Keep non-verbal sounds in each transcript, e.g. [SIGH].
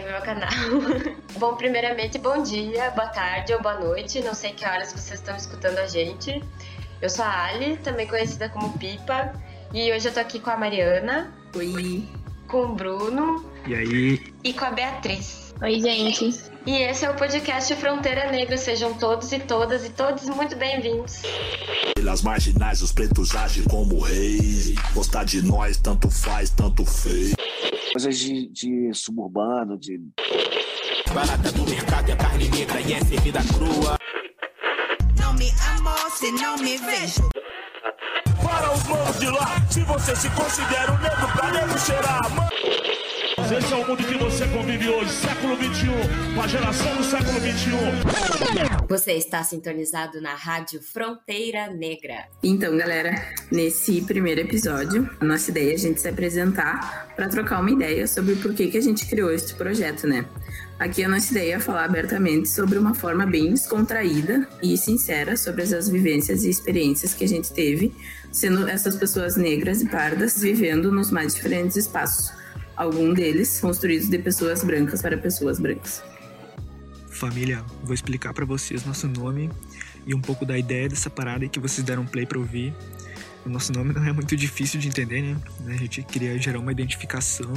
no meu canal. [LAUGHS] bom, primeiramente, bom dia, boa tarde ou boa noite. Não sei que horas vocês estão escutando a gente. Eu sou a Ali, também conhecida como Pipa. E hoje eu tô aqui com a Mariana. Oi. Com o Bruno. E aí? E com a Beatriz. Oi, gente. E esse é o podcast Fronteira Negra. Sejam todos e todas e todos muito bem-vindos. Pelas marginais, os pretos agem como reis. Gostar de nós, tanto faz, tanto fez. Coisas de, de suburbano, de. Barata do mercado é carne negra e é servida crua. Não me amo se não me vejo. Para os manos de lá, se você se considera um negro pra nego cheirar, Esse é o mundo que você convive hoje, século XXI, com a geração do século XXI. Você está sintonizado na Rádio Fronteira Negra. Então, galera, nesse primeiro episódio, a nossa ideia é a gente se apresentar para trocar uma ideia sobre o porquê que a gente criou este projeto, né? Aqui a nossa ideia é falar abertamente sobre uma forma bem descontraída e sincera sobre as vivências e experiências que a gente teve, sendo essas pessoas negras e pardas vivendo nos mais diferentes espaços algum deles construídos de pessoas brancas para pessoas brancas. Família, vou explicar para vocês nosso nome e um pouco da ideia dessa parada que vocês deram play para ouvir. O nosso nome não é muito difícil de entender, né? A gente queria gerar uma identificação,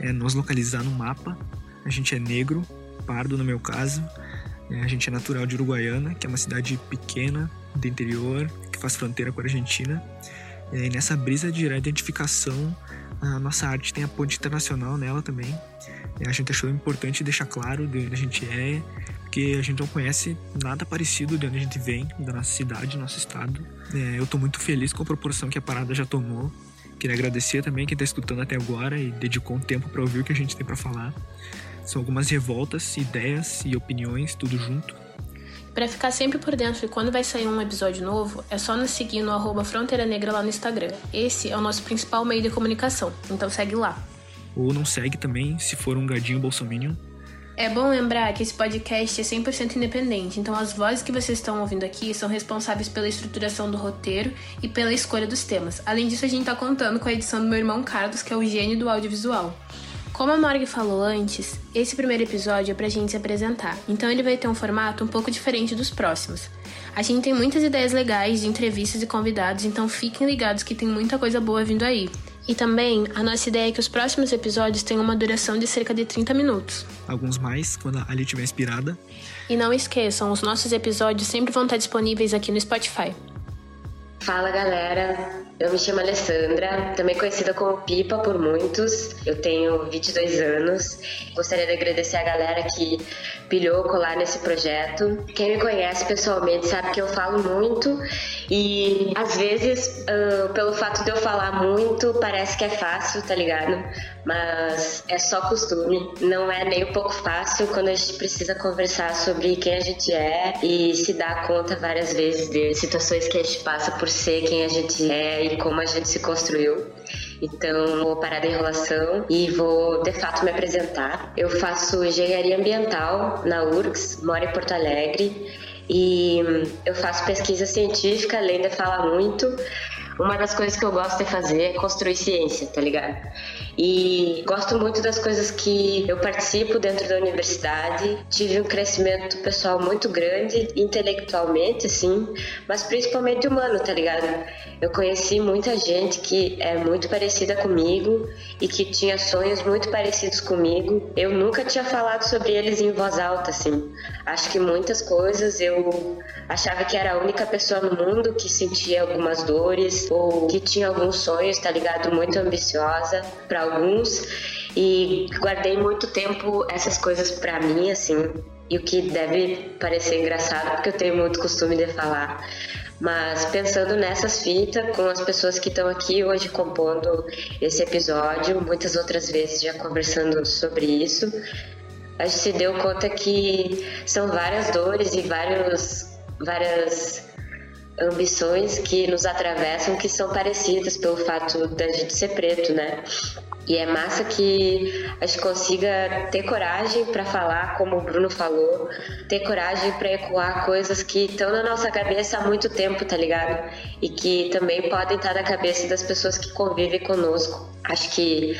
é, nos localizar no mapa. A gente é negro, pardo no meu caso. É, a gente é natural de Uruguaiana, que é uma cidade pequena do interior, que faz fronteira com a Argentina. E nessa brisa de gerar identificação, a nossa arte tem a ponte internacional nela também. A gente achou importante deixar claro de onde a gente é, porque a gente não conhece nada parecido de onde a gente vem, da nossa cidade, do nosso estado. É, eu tô muito feliz com a proporção que a parada já tomou. Queria agradecer também quem está escutando até agora e dedicou um tempo para ouvir o que a gente tem para falar. São algumas revoltas, ideias e opiniões, tudo junto. Para ficar sempre por dentro de quando vai sair um episódio novo, é só nos seguir no arroba Fronteira Negra lá no Instagram. Esse é o nosso principal meio de comunicação, então segue lá. Ou não segue também, se for um gadinho bolsominion. É bom lembrar que esse podcast é 100% independente, então as vozes que vocês estão ouvindo aqui são responsáveis pela estruturação do roteiro e pela escolha dos temas. Além disso, a gente está contando com a edição do meu irmão Carlos, que é o gênio do audiovisual. Como a Morgan falou antes, esse primeiro episódio é pra gente se apresentar, então ele vai ter um formato um pouco diferente dos próximos. A gente tem muitas ideias legais de entrevistas e convidados, então fiquem ligados que tem muita coisa boa vindo aí. E também, a nossa ideia é que os próximos episódios tenham uma duração de cerca de 30 minutos. Alguns mais, quando a Ali estiver inspirada. E não esqueçam, os nossos episódios sempre vão estar disponíveis aqui no Spotify. Fala galera, eu me chamo Alessandra, também conhecida como Pipa por muitos. Eu tenho 22 anos. Gostaria de agradecer a galera que pilhou colar nesse projeto. Quem me conhece pessoalmente sabe que eu falo muito e às vezes, uh, pelo fato de eu falar muito, parece que é fácil, tá ligado? Mas é só costume. Não é nem um pouco fácil quando a gente precisa conversar sobre quem a gente é e se dar conta várias vezes de situações que a gente passa por ser quem a gente é e como a gente se construiu. Então, vou parar da enrolação e vou de fato me apresentar. Eu faço engenharia ambiental na URGS, moro em Porto Alegre e eu faço pesquisa científica, além de falar muito. Uma das coisas que eu gosto de fazer é construir ciência, tá ligado? E gosto muito das coisas que eu participo dentro da universidade. Tive um crescimento pessoal muito grande, intelectualmente, assim, mas principalmente humano, tá ligado? Eu conheci muita gente que é muito parecida comigo e que tinha sonhos muito parecidos comigo. Eu nunca tinha falado sobre eles em voz alta, assim. Acho que muitas coisas eu achava que era a única pessoa no mundo que sentia algumas dores ou que tinha alguns sonhos, tá ligado? Muito ambiciosa para alguns e guardei muito tempo essas coisas para mim, assim. E o que deve parecer engraçado, porque eu tenho muito costume de falar. Mas pensando nessas fitas, com as pessoas que estão aqui hoje compondo esse episódio, muitas outras vezes já conversando sobre isso, a gente se deu conta que são várias dores e vários, várias ambições que nos atravessam que são parecidas pelo fato da gente ser preto, né? E é massa que a gente consiga ter coragem para falar, como o Bruno falou, ter coragem para ecoar coisas que estão na nossa cabeça há muito tempo, tá ligado? E que também podem estar na cabeça das pessoas que convivem conosco. Acho que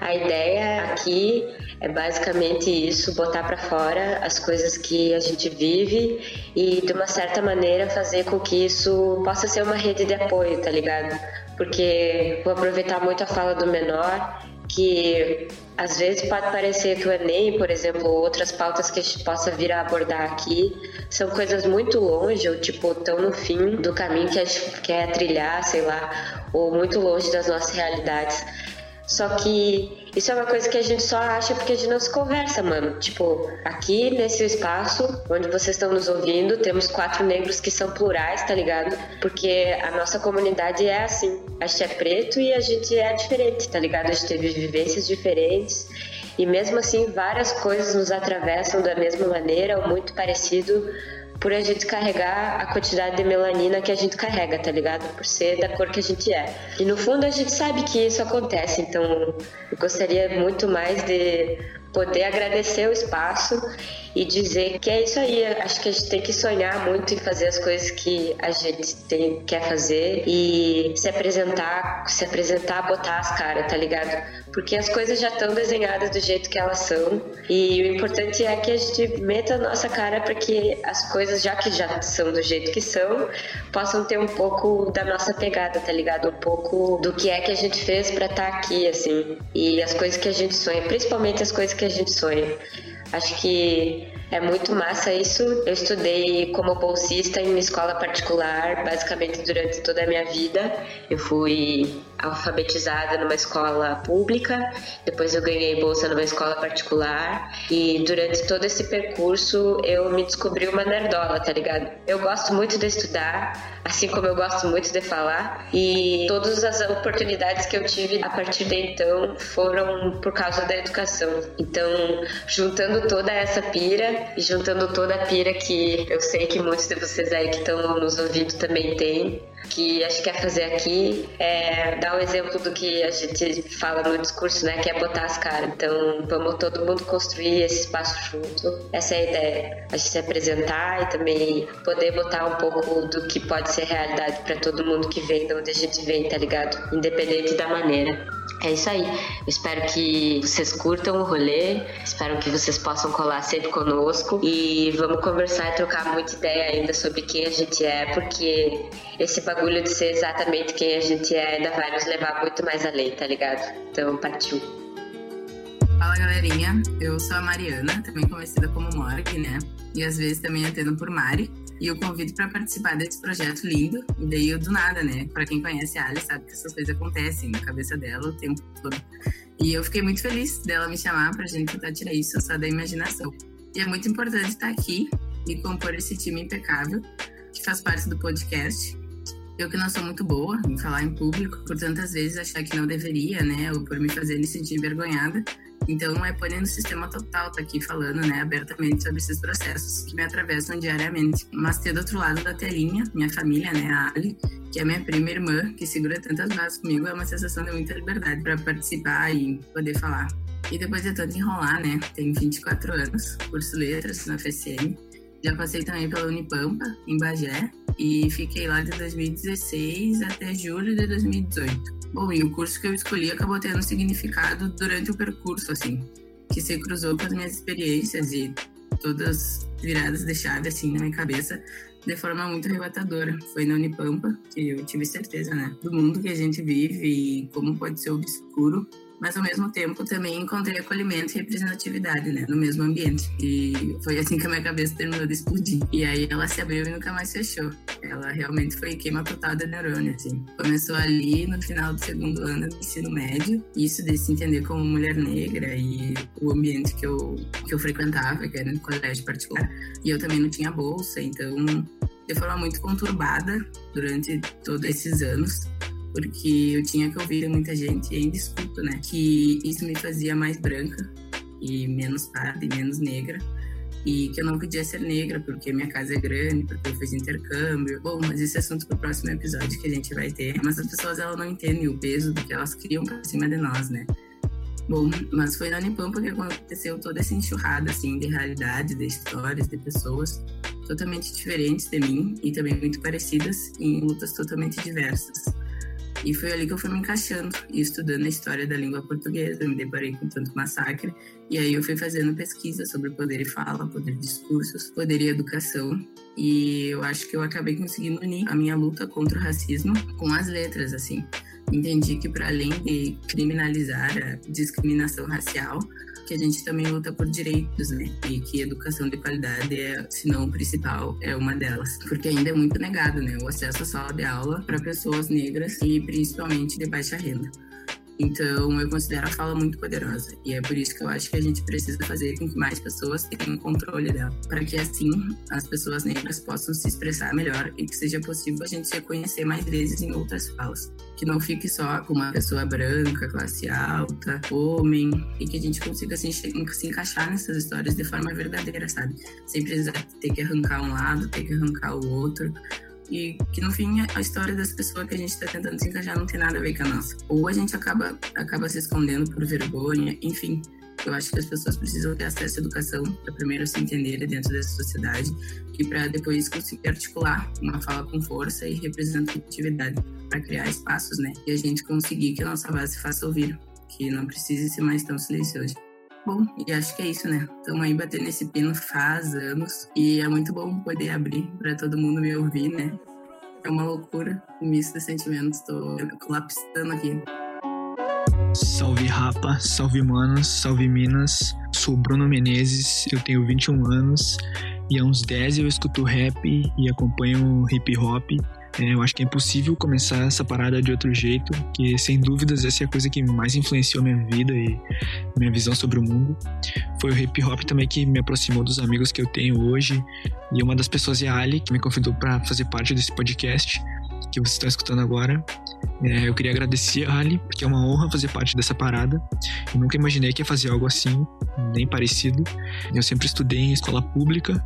A ideia aqui é basicamente isso, botar para fora as coisas que a gente vive e de uma certa maneira fazer com que isso possa ser uma rede de apoio, tá ligado? Porque vou aproveitar muito a fala do menor, que às vezes pode parecer que o Enem, por exemplo, ou outras pautas que a gente possa vir a abordar aqui, são coisas muito longe, ou tipo, tão no fim do caminho que a gente quer trilhar, sei lá, ou muito longe das nossas realidades. Só que isso é uma coisa que a gente só acha porque a gente não se conversa, mano. Tipo, aqui nesse espaço onde vocês estão nos ouvindo, temos quatro negros que são plurais, tá ligado? Porque a nossa comunidade é assim. A gente é preto e a gente é diferente, tá ligado? A gente teve vivências diferentes. E mesmo assim, várias coisas nos atravessam da mesma maneira, ou muito parecido, por a gente carregar a quantidade de melanina que a gente carrega, tá ligado? Por ser da cor que a gente é. E no fundo a gente sabe que isso acontece, então eu gostaria muito mais de poder agradecer o espaço e dizer que é isso aí. Acho que a gente tem que sonhar muito em fazer as coisas que a gente tem, quer fazer e se apresentar, se apresentar, botar as caras, tá ligado? Porque as coisas já estão desenhadas do jeito que elas são e o importante é que a gente meta a nossa cara para que as coisas, já que já são do jeito que são, possam ter um pouco da nossa pegada, tá ligado? Um pouco do que é que a gente fez para estar tá aqui, assim. E as coisas que a gente sonha, principalmente as coisas que a gente sonha. Acho que é muito massa isso. Eu estudei como bolsista em uma escola particular, basicamente durante toda a minha vida. Eu fui alfabetizada numa escola pública, depois eu ganhei bolsa numa escola particular e durante todo esse percurso eu me descobri uma nerdola, tá ligado? Eu gosto muito de estudar, assim como eu gosto muito de falar e todas as oportunidades que eu tive a partir de então foram por causa da educação. Então, juntando toda essa pira e juntando toda a pira que eu sei que muitos de vocês aí que estão nos ouvindo também têm, que a gente quer fazer aqui é dar um exemplo do que a gente fala no discurso, né? Que é botar as caras. Então, vamos todo mundo construir esse espaço junto. Essa é a ideia. A gente se apresentar e também poder botar um pouco do que pode ser realidade para todo mundo que vem de onde a gente vem, tá ligado? Independente da maneira. É isso aí. Eu espero que vocês curtam o rolê. Espero que vocês possam colar sempre conosco. E vamos conversar e trocar muita ideia ainda sobre quem a gente é, porque esse bagulho de ser exatamente quem a gente é ainda vai nos levar muito mais além, tá ligado? Então, partiu. Fala galerinha, eu sou a Mariana, também conhecida como Morg, né? E às vezes também atendo por Mari. E eu convido para participar desse projeto lindo. E daí do nada, né? Para quem conhece a Ali sabe que essas coisas acontecem na cabeça dela o tempo todo. E eu fiquei muito feliz dela me chamar para a gente tentar tirar isso só da imaginação. E é muito importante estar aqui e compor esse time impecável que faz parte do podcast eu que não sou muito boa em falar em público, por tantas vezes achar que não deveria, né, ou por me fazer me sentir envergonhada. Então, é Pônei no Sistema Total tá aqui falando, né, abertamente sobre esses processos que me atravessam diariamente. Mas ter do outro lado da telinha, minha família, né, a Ali, que é minha prima irmã, que segura tantas bases comigo, é uma sensação de muita liberdade para participar e poder falar. E depois de tanto enrolar, né, tenho 24 anos, curso letras na FSM, já passei também pela Unipampa, em Bagé, e fiquei lá de 2016 até julho de 2018. Bom, e o curso que eu escolhi acabou tendo significado durante o percurso, assim, que se cruzou com as minhas experiências e todas viradas de chave, assim, na minha cabeça, de forma muito arrebatadora. Foi na Unipampa que eu tive certeza, né, do mundo que a gente vive e como pode ser obscuro mas ao mesmo tempo também encontrei acolhimento e representatividade, né, no mesmo ambiente. E foi assim que a minha cabeça terminou de explodir. E aí ela se abriu e nunca mais fechou. Ela realmente foi queima total de neurônio, assim. Começou ali no final do segundo ano do ensino médio, isso de se entender como mulher negra e o ambiente que eu, que eu frequentava, que era no colégio particular. E eu também não tinha bolsa, então de forma muito conturbada durante todos esses anos porque eu tinha que ouvir muita gente, e ainda né, que isso me fazia mais branca e menos parda e menos negra, e que eu não podia ser negra porque minha casa é grande, porque eu fiz intercâmbio. Bom, mas esse é assunto para o próximo episódio que a gente vai ter. Mas as pessoas elas não entendem o peso do que elas criam para cima de nós, né? Bom, mas foi na Unipampa que aconteceu toda essa enxurrada, assim, de realidade, de histórias, de pessoas totalmente diferentes de mim e também muito parecidas em lutas totalmente diversas. E foi ali que eu fui me encaixando e estudando a história da língua portuguesa. Eu me deparei com tanto massacre. E aí eu fui fazendo pesquisa sobre poder e fala, poder de discursos, poder e educação. E eu acho que eu acabei conseguindo unir a minha luta contra o racismo com as letras, assim. Entendi que para além de criminalizar a discriminação racial, que a gente também luta por direitos, né? E que educação de qualidade é, se não o principal, é uma delas. Porque ainda é muito negado, né? O acesso à sala de aula para pessoas negras e principalmente de baixa renda. Então, eu considero a fala muito poderosa. E é por isso que eu acho que a gente precisa fazer com que mais pessoas tenham controle dela. Para que, assim, as pessoas negras possam se expressar melhor e que seja possível a gente se reconhecer mais vezes em outras falas. Que não fique só com uma pessoa branca, classe alta, homem. E que a gente consiga se, se encaixar nessas histórias de forma verdadeira, sabe? Sem precisar ter que arrancar um lado, ter que arrancar o outro e que no fim a história das pessoas que a gente está tentando se encaixar não tem nada a ver com a nossa. Ou a gente acaba, acaba se escondendo por vergonha, enfim. Eu acho que as pessoas precisam ter acesso à educação para primeiro se entenderem dentro dessa sociedade e para depois conseguir articular uma fala com força e representatividade para criar espaços, né? E a gente conseguir que a nossa voz se faça ouvir, que não precise ser mais tão silencioso. Bom, e acho que é isso, né? Estamos aí batendo esse pino faz anos e é muito bom poder abrir para todo mundo me ouvir, né? É uma loucura, um misto de sentimentos, tô colapsando aqui. Salve Rapa, salve Manos, salve Minas. Sou Bruno Menezes, eu tenho 21 anos e há uns 10 eu escuto rap e acompanho hip hop é, eu acho que é impossível começar essa parada de outro jeito, que sem dúvidas essa é a coisa que mais influenciou minha vida e minha visão sobre o mundo. Foi o hip hop também que me aproximou dos amigos que eu tenho hoje, e uma das pessoas é a Ali, que me convidou para fazer parte desse podcast que vocês estão escutando agora. É, eu queria agradecer a Ali, porque é uma honra fazer parte dessa parada. Eu nunca imaginei que ia fazer algo assim, nem parecido. Eu sempre estudei em escola pública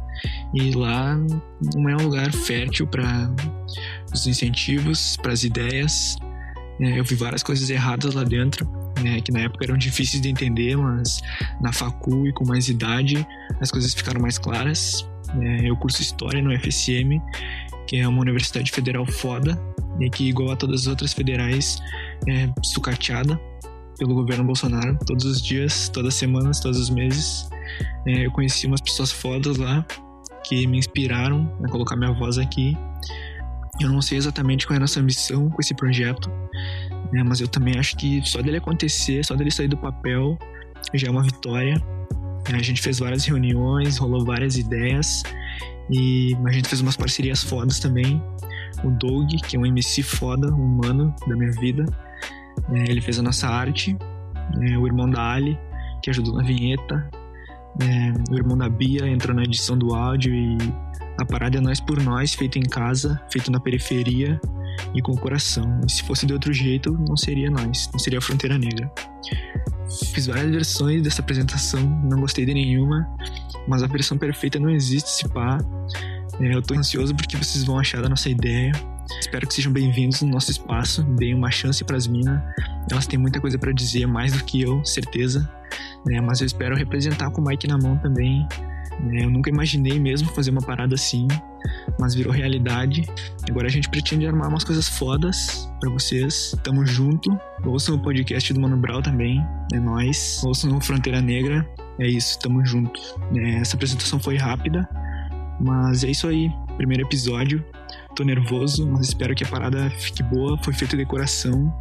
e lá não é um lugar fértil para os incentivos, para as ideias. É, eu vi várias coisas erradas lá dentro, né, que na época eram difíceis de entender, mas na facul e com mais idade as coisas ficaram mais claras. É, eu curso História no FSM que é uma universidade federal foda e que, igual a todas as outras federais, é sucateada pelo governo Bolsonaro todos os dias, todas as semanas, todos os meses. É, eu conheci umas pessoas fodas lá que me inspiraram a colocar minha voz aqui. Eu não sei exatamente qual é a nossa missão com esse projeto, né, mas eu também acho que só dele acontecer, só dele sair do papel, já é uma vitória. A gente fez várias reuniões, rolou várias ideias e a gente fez umas parcerias fodas também. O Doug, que é um MC foda, humano da minha vida, é, ele fez a nossa arte. É, o irmão da Ali, que ajudou na vinheta. É, o irmão da Bia entrou na edição do áudio e a parada é nós por nós, feito em casa, feito na periferia e com o coração. E se fosse de outro jeito, não seria nós, não seria a Fronteira Negra. Fiz várias versões dessa apresentação, não gostei de nenhuma, mas a versão perfeita não existe, se pá. É, eu tô ansioso porque vocês vão achar da nossa ideia. Espero que sejam bem-vindos no nosso espaço. Deem uma chance para as minas. Elas têm muita coisa para dizer, mais do que eu, certeza. É, mas eu espero representar com o Mike na mão também. É, eu nunca imaginei mesmo fazer uma parada assim, mas virou realidade. Agora a gente pretende armar umas coisas fodas para vocês. Tamo junto. Ouçam o podcast do Mano Brau também. É nós. Ouçam o Fronteira Negra. É isso, tamo junto. É, essa apresentação foi rápida, mas é isso aí. Primeiro episódio. Tô nervoso, mas espero que a parada fique boa. Foi feito de coração.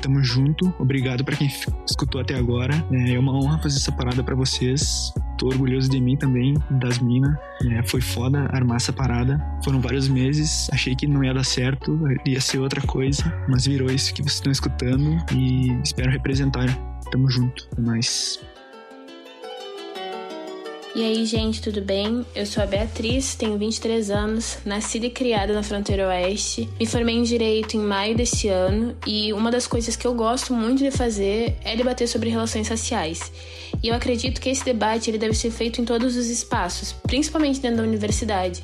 Tamo junto. Obrigado para quem escutou até agora. É uma honra fazer essa parada para vocês. Tô orgulhoso de mim também, das minas. É, foi foda armar essa parada. Foram vários meses. Achei que não ia dar certo, ia ser outra coisa. Mas virou isso que vocês estão escutando. E espero representar. Tamo junto. É nóis. E aí, gente, tudo bem? Eu sou a Beatriz, tenho 23 anos, nascida e criada na fronteira oeste. Me formei em direito em maio desse ano e uma das coisas que eu gosto muito de fazer é debater sobre relações raciais. E eu acredito que esse debate ele deve ser feito em todos os espaços, principalmente dentro da universidade.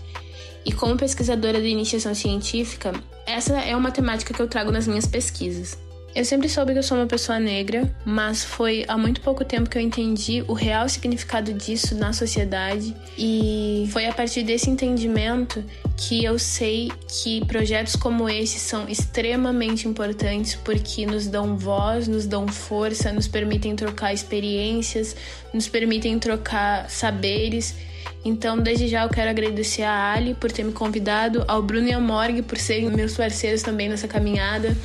E como pesquisadora de iniciação científica, essa é uma temática que eu trago nas minhas pesquisas. Eu sempre soube que eu sou uma pessoa negra, mas foi há muito pouco tempo que eu entendi o real significado disso na sociedade e foi a partir desse entendimento que eu sei que projetos como esse são extremamente importantes porque nos dão voz, nos dão força, nos permitem trocar experiências, nos permitem trocar saberes. Então, desde já eu quero agradecer a Ali por ter me convidado, ao Bruno e ao Morg por serem meus parceiros também nessa caminhada.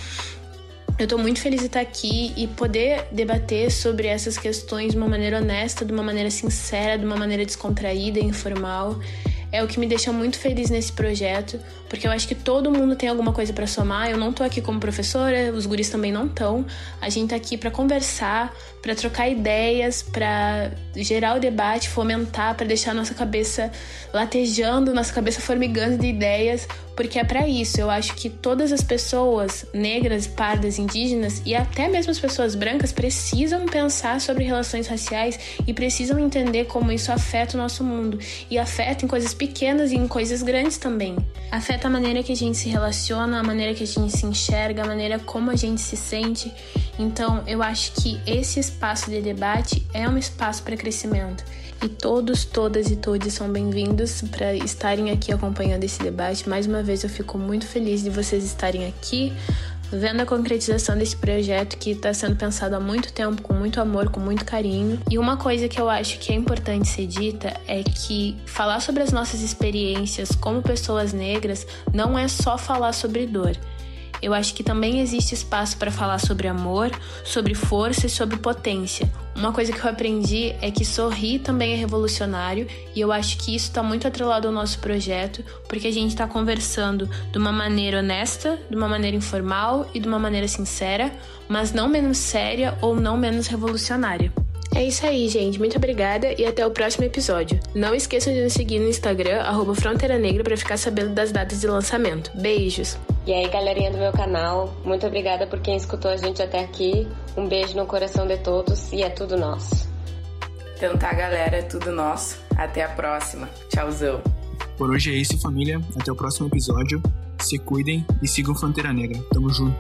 Eu estou muito feliz de estar aqui e poder debater sobre essas questões de uma maneira honesta, de uma maneira sincera, de uma maneira descontraída e informal é o que me deixa muito feliz nesse projeto, porque eu acho que todo mundo tem alguma coisa para somar. Eu não tô aqui como professora, os guris também não estão. A gente tá aqui para conversar, para trocar ideias, para gerar o debate, fomentar, para deixar nossa cabeça latejando, nossa cabeça formigando de ideias, porque é para isso. Eu acho que todas as pessoas negras, pardas, indígenas e até mesmo as pessoas brancas precisam pensar sobre relações raciais e precisam entender como isso afeta o nosso mundo e afeta em coisas pequenas e em coisas grandes também. Afeta a maneira que a gente se relaciona, a maneira que a gente se enxerga, a maneira como a gente se sente. Então, eu acho que esse espaço de debate é um espaço para crescimento. E todos, todas e todos são bem-vindos para estarem aqui acompanhando esse debate. Mais uma vez, eu fico muito feliz de vocês estarem aqui vendo a concretização desse projeto que está sendo pensado há muito tempo, com muito amor, com muito carinho. E uma coisa que eu acho que é importante ser dita é que falar sobre as nossas experiências como pessoas negras não é só falar sobre dor eu acho que também existe espaço para falar sobre amor, sobre força e sobre potência. Uma coisa que eu aprendi é que sorrir também é revolucionário e eu acho que isso está muito atrelado ao nosso projeto, porque a gente está conversando de uma maneira honesta, de uma maneira informal e de uma maneira sincera, mas não menos séria ou não menos revolucionária. É isso aí, gente. Muito obrigada e até o próximo episódio. Não esqueçam de nos seguir no Instagram, arroba Fronteira Negra, para ficar sabendo das datas de lançamento. Beijos! E aí, galerinha do meu canal, muito obrigada por quem escutou a gente até aqui. Um beijo no coração de todos e é tudo nosso. Então tá, galera, é tudo nosso. Até a próxima. Tchauzão. Por hoje é isso, família. Até o próximo episódio. Se cuidem e sigam Fronteira Negra. Tamo junto.